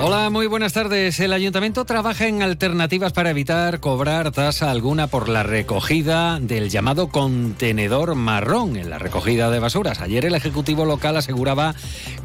Hola, muy buenas tardes. El ayuntamiento trabaja en alternativas para evitar cobrar tasa alguna por la recogida del llamado contenedor marrón en la recogida de basuras. Ayer el Ejecutivo local aseguraba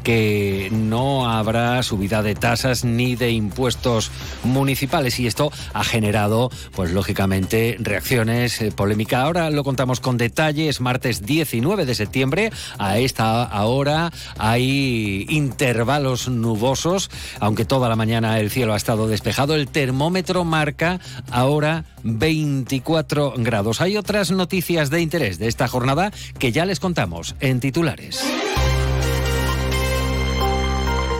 que no habrá subida de tasas ni de impuestos municipales y esto ha generado, pues lógicamente, reacciones, eh, polémica. Ahora lo contamos con detalle. Es martes 19 de septiembre. A esta hora hay intervalos nubosos, aunque toda la mañana el cielo ha estado despejado. El termómetro marca ahora 24 grados. Hay otras noticias de interés de esta jornada que ya les contamos en titulares.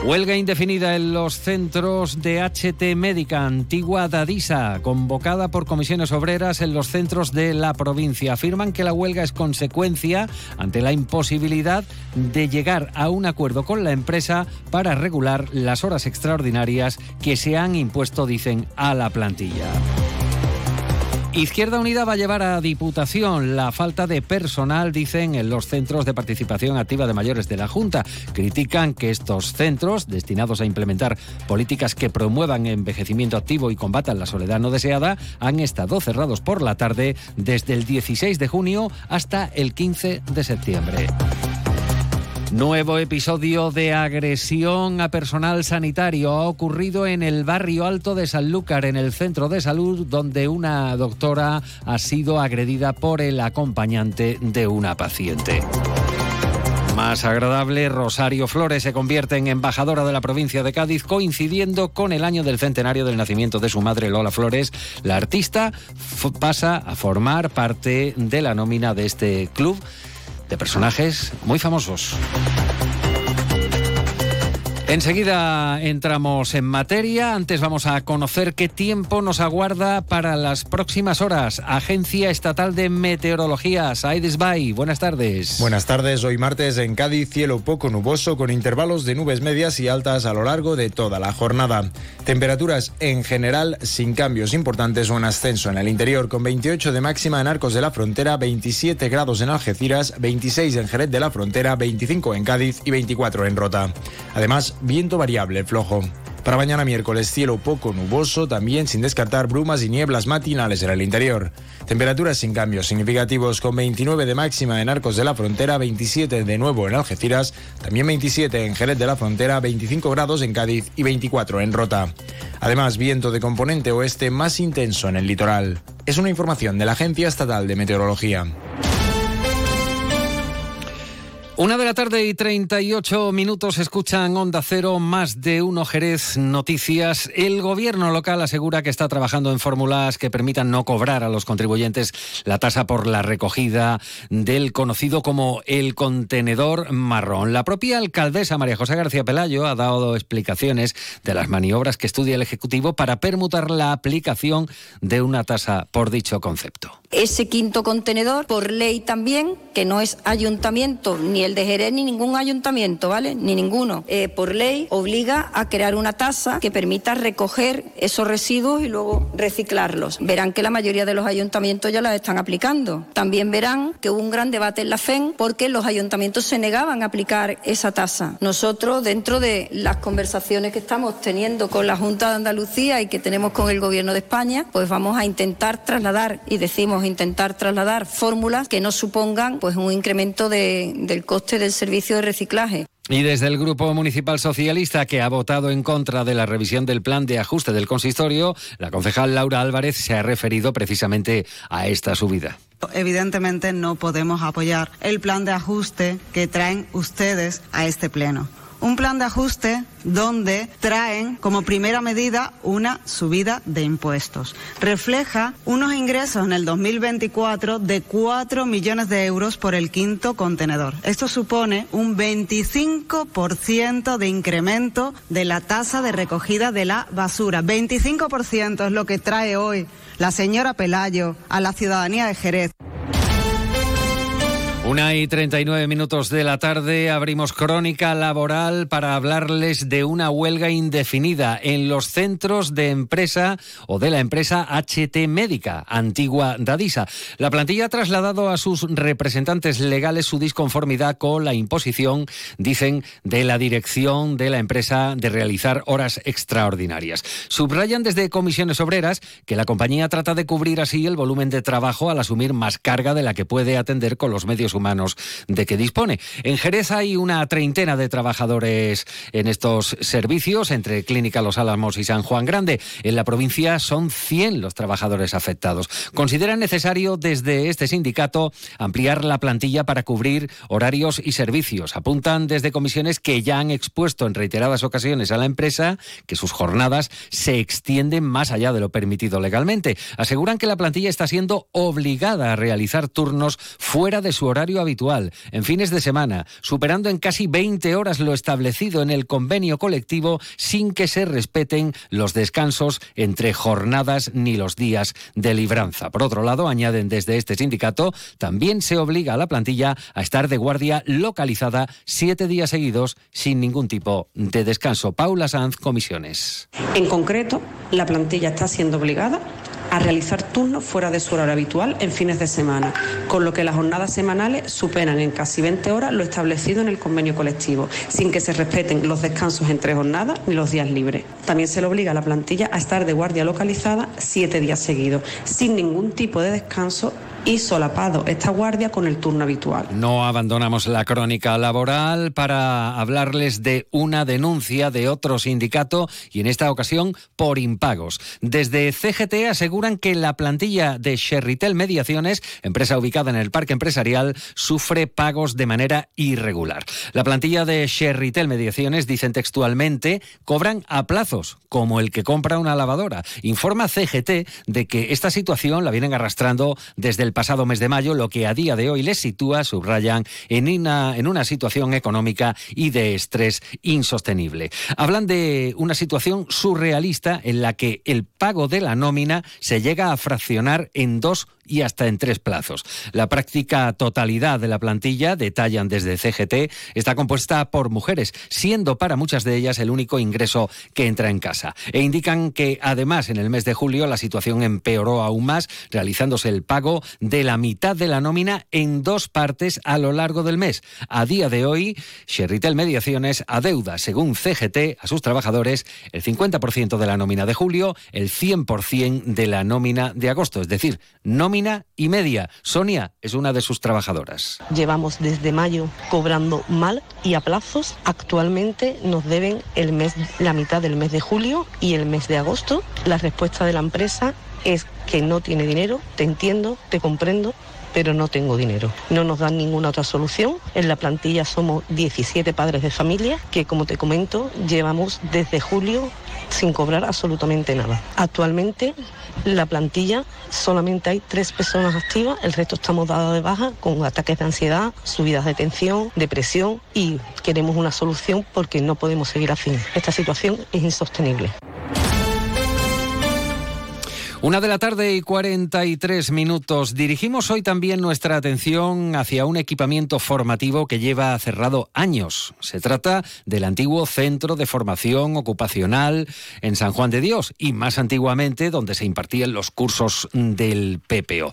Huelga indefinida en los centros de HT Médica Antigua Dadisa, convocada por comisiones obreras en los centros de la provincia. Afirman que la huelga es consecuencia ante la imposibilidad de llegar a un acuerdo con la empresa para regular las horas extraordinarias que se han impuesto, dicen, a la plantilla. Izquierda Unida va a llevar a Diputación la falta de personal, dicen, en los centros de participación activa de mayores de la Junta. Critican que estos centros, destinados a implementar políticas que promuevan envejecimiento activo y combatan la soledad no deseada, han estado cerrados por la tarde desde el 16 de junio hasta el 15 de septiembre. Nuevo episodio de agresión a personal sanitario ha ocurrido en el barrio alto de Sanlúcar, en el centro de salud, donde una doctora ha sido agredida por el acompañante de una paciente. Más agradable, Rosario Flores se convierte en embajadora de la provincia de Cádiz, coincidiendo con el año del centenario del nacimiento de su madre Lola Flores. La artista pasa a formar parte de la nómina de este club de personajes muy famosos. Enseguida entramos en materia. Antes vamos a conocer qué tiempo nos aguarda para las próximas horas. Agencia Estatal de Meteorología, Saides Bay. Buenas tardes. Buenas tardes. Hoy martes en Cádiz, cielo poco nuboso con intervalos de nubes medias y altas a lo largo de toda la jornada. Temperaturas en general sin cambios importantes o en ascenso en el interior, con 28 de máxima en Arcos de la Frontera, 27 grados en Algeciras, 26 en Jerez de la Frontera, 25 en Cádiz y 24 en Rota. Además, viento variable flojo. Para mañana miércoles cielo poco nuboso, también sin descartar brumas y nieblas matinales en el interior. Temperaturas sin cambios significativos con 29 de máxima en Arcos de la Frontera, 27 de nuevo en Algeciras, también 27 en Jerez de la Frontera, 25 grados en Cádiz y 24 en Rota. Además, viento de componente oeste más intenso en el litoral. Es una información de la Agencia Estatal de Meteorología. Una de la tarde y 38 minutos escuchan Onda Cero, más de uno Jerez Noticias. El gobierno local asegura que está trabajando en fórmulas que permitan no cobrar a los contribuyentes la tasa por la recogida del conocido como el contenedor marrón. La propia alcaldesa María José García Pelayo ha dado explicaciones de las maniobras que estudia el Ejecutivo para permutar la aplicación de una tasa por dicho concepto. Ese quinto contenedor, por ley también, que no es ayuntamiento ni el de Jerez ni ningún ayuntamiento, ¿vale? Ni ninguno. Eh, por ley obliga a crear una tasa que permita recoger esos residuos y luego reciclarlos. Verán que la mayoría de los ayuntamientos ya las están aplicando. También verán que hubo un gran debate en la FEN porque los ayuntamientos se negaban a aplicar esa tasa. Nosotros, dentro de las conversaciones que estamos teniendo con la Junta de Andalucía y que tenemos con el Gobierno de España, pues vamos a intentar trasladar, y decimos intentar trasladar fórmulas que no supongan pues un incremento del coste del servicio de reciclaje. Y desde el Grupo Municipal Socialista, que ha votado en contra de la revisión del plan de ajuste del consistorio, la concejal Laura Álvarez se ha referido precisamente a esta subida. Evidentemente no podemos apoyar el plan de ajuste que traen ustedes a este pleno un plan de ajuste donde traen como primera medida una subida de impuestos. Refleja unos ingresos en el 2024 de 4 millones de euros por el quinto contenedor. Esto supone un 25% de incremento de la tasa de recogida de la basura. 25% es lo que trae hoy la señora Pelayo a la ciudadanía de Jerez. Una y 39 minutos de la tarde abrimos crónica laboral para hablarles de una huelga indefinida en los centros de empresa o de la empresa HT Médica, antigua Dadisa. La plantilla ha trasladado a sus representantes legales su disconformidad con la imposición, dicen, de la dirección de la empresa de realizar horas extraordinarias. Subrayan desde comisiones obreras que la compañía trata de cubrir así el volumen de trabajo al asumir más carga de la que puede atender con los medios humanos de que dispone. En Jerez hay una treintena de trabajadores en estos servicios, entre Clínica Los Álamos y San Juan Grande. En la provincia son 100 los trabajadores afectados. Consideran necesario desde este sindicato ampliar la plantilla para cubrir horarios y servicios. Apuntan desde comisiones que ya han expuesto en reiteradas ocasiones a la empresa que sus jornadas se extienden más allá de lo permitido legalmente. Aseguran que la plantilla está siendo obligada a realizar turnos fuera de su habitual, en fines de semana, superando en casi 20 horas lo establecido en el convenio colectivo sin que se respeten los descansos entre jornadas ni los días de libranza. Por otro lado, añaden desde este sindicato, también se obliga a la plantilla a estar de guardia localizada siete días seguidos sin ningún tipo de descanso. Paula Sanz, comisiones. En concreto, la plantilla está siendo obligada a realizar turnos fuera de su horario habitual en fines de semana, con lo que las jornadas semanales superan en casi 20 horas lo establecido en el convenio colectivo, sin que se respeten los descansos entre jornadas ni los días libres. También se le obliga a la plantilla a estar de guardia localizada siete días seguidos, sin ningún tipo de descanso y solapado esta guardia con el turno habitual. No abandonamos la crónica laboral para hablarles de una denuncia de otro sindicato y en esta ocasión por impagos. Desde CGT aseguran que la plantilla de Sherritel Mediaciones, empresa ubicada en el parque empresarial, sufre pagos de manera irregular. La plantilla de Sherritel Mediaciones, dicen textualmente, cobran a plazos, como el que compra una lavadora. Informa CGT de que esta situación la vienen arrastrando desde el pasado mes de mayo, lo que a día de hoy les sitúa, subrayan, en una, en una situación económica y de estrés insostenible. Hablan de una situación surrealista en la que el pago de la nómina se llega a fraccionar en dos y hasta en tres plazos. La práctica totalidad de la plantilla, detallan desde CGT, está compuesta por mujeres, siendo para muchas de ellas el único ingreso que entra en casa. E indican que además en el mes de julio la situación empeoró aún más, realizándose el pago de la mitad de la nómina en dos partes a lo largo del mes. A día de hoy, Sherritel Mediaciones adeuda, según CGT, a sus trabajadores el 50% de la nómina de julio, el 100% de la nómina de agosto, es decir, nómina y media. Sonia es una de sus trabajadoras. Llevamos desde mayo cobrando mal y a plazos. Actualmente nos deben el mes, la mitad del mes de julio y el mes de agosto. La respuesta de la empresa es que no tiene dinero, te entiendo, te comprendo, pero no tengo dinero. No nos dan ninguna otra solución. En la plantilla somos 17 padres de familia que, como te comento, llevamos desde julio sin cobrar absolutamente nada. Actualmente la plantilla solamente hay tres personas activas, el resto estamos dados de baja con ataques de ansiedad, subidas de tensión, depresión y queremos una solución porque no podemos seguir así. Esta situación es insostenible. Una de la tarde y 43 minutos. Dirigimos hoy también nuestra atención hacia un equipamiento formativo que lleva cerrado años. Se trata del antiguo Centro de Formación Ocupacional en San Juan de Dios y más antiguamente donde se impartían los cursos del PPO.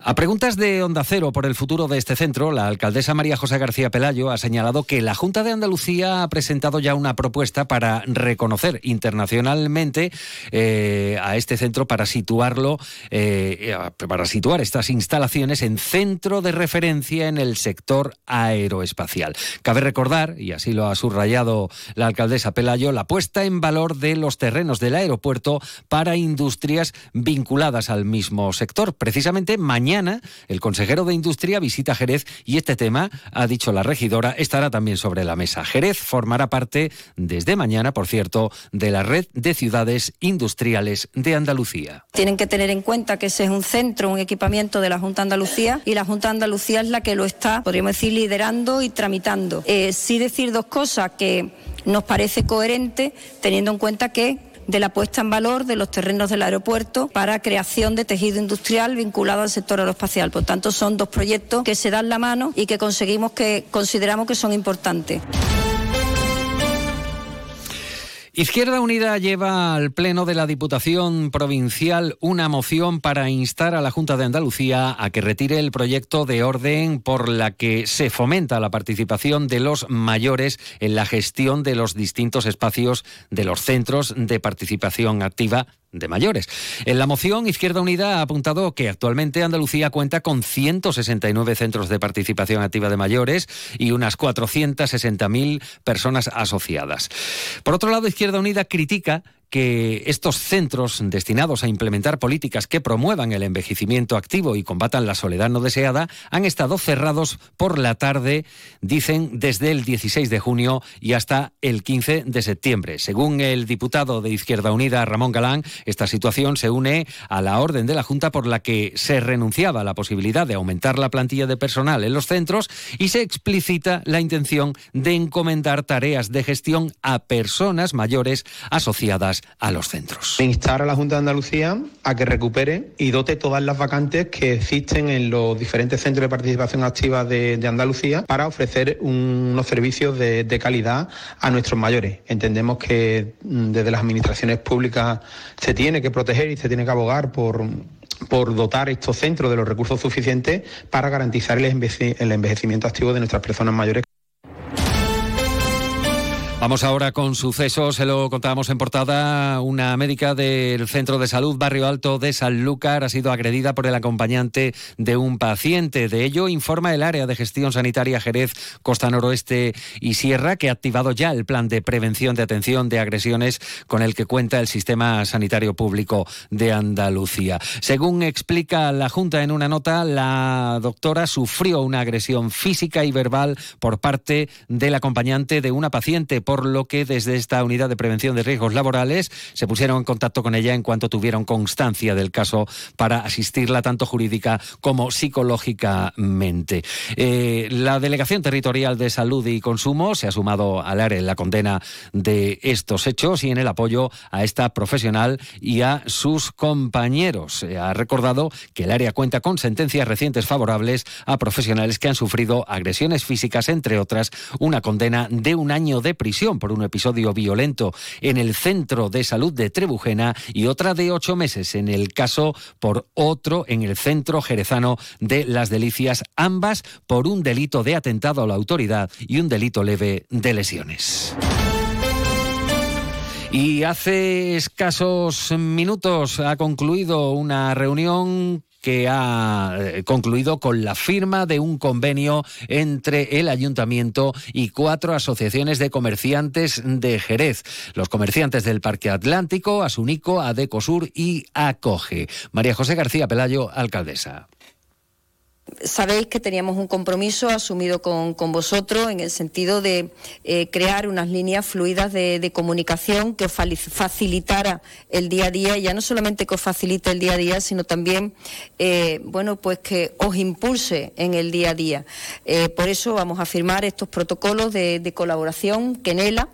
A preguntas de Onda Cero por el futuro de este centro, la alcaldesa María José García Pelayo ha señalado que la Junta de Andalucía ha presentado ya una propuesta para reconocer internacionalmente eh, a este centro para situarlo, eh, para situar estas instalaciones en centro de referencia en el sector aeroespacial. Cabe recordar, y así lo ha subrayado la alcaldesa Pelayo, la puesta en valor de los terrenos del aeropuerto para industrias vinculadas al mismo sector. Precisamente mañana el consejero de Industria visita Jerez y este tema, ha dicho la regidora, estará también sobre la mesa. Jerez formará parte desde mañana, por cierto, de la red de ciudades industriales de Andalucía. Tienen que tener en cuenta que ese es un centro, un equipamiento de la Junta Andalucía y la Junta de Andalucía es la que lo está, podríamos decir, liderando y tramitando. Eh, sí decir dos cosas que nos parece coherente teniendo en cuenta que de la puesta en valor de los terrenos del aeropuerto para creación de tejido industrial vinculado al sector aeroespacial. Por tanto, son dos proyectos que se dan la mano y que conseguimos que consideramos que son importantes. Izquierda Unida lleva al Pleno de la Diputación Provincial una moción para instar a la Junta de Andalucía a que retire el proyecto de orden por la que se fomenta la participación de los mayores en la gestión de los distintos espacios de los centros de participación activa de mayores. En la moción, Izquierda Unida ha apuntado que actualmente Andalucía cuenta con 169 centros de participación activa de mayores y unas 460.000 personas asociadas. Por otro lado, Izquierda Unida critica que estos centros destinados a implementar políticas que promuevan el envejecimiento activo y combatan la soledad no deseada han estado cerrados por la tarde, dicen, desde el 16 de junio y hasta el 15 de septiembre. Según el diputado de Izquierda Unida, Ramón Galán, esta situación se une a la orden de la Junta por la que se renunciaba a la posibilidad de aumentar la plantilla de personal en los centros y se explicita la intención de encomendar tareas de gestión a personas mayores asociadas a los centros. Instar a la Junta de Andalucía a que recupere y dote todas las vacantes que existen en los diferentes centros de participación activa de, Andalucía para ofrecer unos servicios de, calidad a nuestros mayores. Entendemos que mm, desde las administraciones públicas se tiene que proteger y se tiene que abogar por por dotar estos centros de los recursos suficientes para garantizar el envejecimiento activo de nuestras personas mayores. Vamos ahora con sucesos, se lo contábamos en portada, una médica del Centro de Salud Barrio Alto de Sanlúcar ha sido agredida por el acompañante de un paciente. De ello informa el área de gestión sanitaria Jerez, Costa Noroeste y Sierra, que ha activado ya el plan de prevención de atención de agresiones con el que cuenta el sistema sanitario público de Andalucía. Según explica la Junta en una nota, la doctora sufrió una agresión física y verbal por parte del acompañante de una paciente lo que desde esta unidad de prevención de riesgos laborales se pusieron en contacto con ella en cuanto tuvieron constancia del caso para asistirla tanto jurídica como psicológicamente. Eh, la Delegación Territorial de Salud y Consumo se ha sumado al área en la condena de estos hechos y en el apoyo a esta profesional y a sus compañeros. Ha recordado que el área cuenta con sentencias recientes favorables a profesionales que han sufrido agresiones físicas, entre otras, una condena de un año de prisión por un episodio violento en el centro de salud de Trebujena y otra de ocho meses en el caso por otro en el centro jerezano de Las Delicias, ambas por un delito de atentado a la autoridad y un delito leve de lesiones. Y hace escasos minutos ha concluido una reunión que ha eh, concluido con la firma de un convenio entre el ayuntamiento y cuatro asociaciones de comerciantes de Jerez. Los comerciantes del Parque Atlántico, Asunico, Adecosur y Acoge. María José García Pelayo, alcaldesa. Sabéis que teníamos un compromiso asumido con, vosotros en el sentido de eh, crear unas líneas fluidas de, comunicación que os facilitara el día a día, ya no solamente que os facilite el día a día, sino también, eh, bueno, pues que os impulse en el día a día. Eh, por eso vamos a firmar estos protocolos de, de colaboración que NELA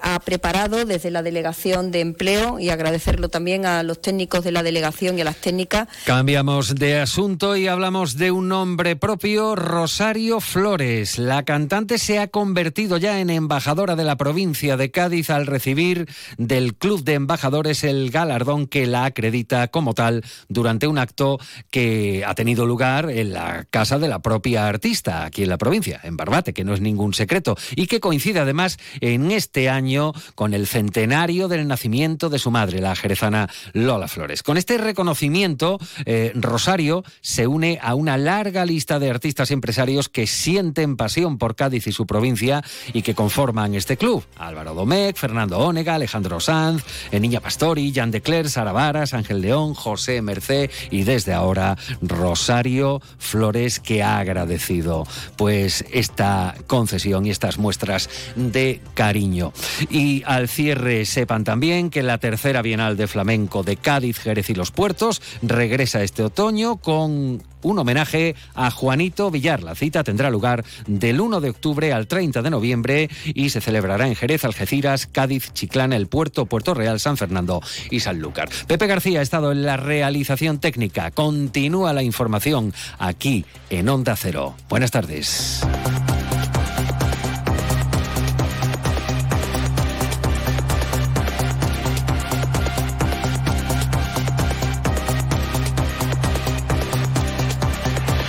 ha preparado desde la Delegación de Empleo y agradecerlo también a los técnicos de la delegación y a las técnicas. Cambiamos de asunto y hablamos de un nombre propio, Rosario Flores. La cantante se ha convertido ya en embajadora de la provincia de Cádiz al recibir del Club de Embajadores el galardón que la acredita como tal durante un acto que ha tenido lugar en la casa de la propia artista aquí en la provincia, en Barbate, que no es ningún secreto, y que coincide además en este año con el centenario del nacimiento de su madre, la jerezana Lola Flores. Con este reconocimiento, eh, Rosario se une a un una larga lista de artistas empresarios que sienten pasión por Cádiz y su provincia y que conforman este club. Álvaro Domecq, Fernando Ónega, Alejandro Sanz, Niña Pastori, Jan de Cler, Sara Ángel León, José Mercé y desde ahora Rosario Flores que ha agradecido pues esta concesión y estas muestras de cariño. Y al cierre sepan también que la tercera Bienal de Flamenco de Cádiz, Jerez y los Puertos regresa este otoño con un homenaje a Juanito Villar. La cita tendrá lugar del 1 de octubre al 30 de noviembre y se celebrará en Jerez, Algeciras, Cádiz, Chiclana, El Puerto, Puerto Real, San Fernando y Sanlúcar. Pepe García ha estado en la realización técnica. Continúa la información aquí en Onda Cero. Buenas tardes.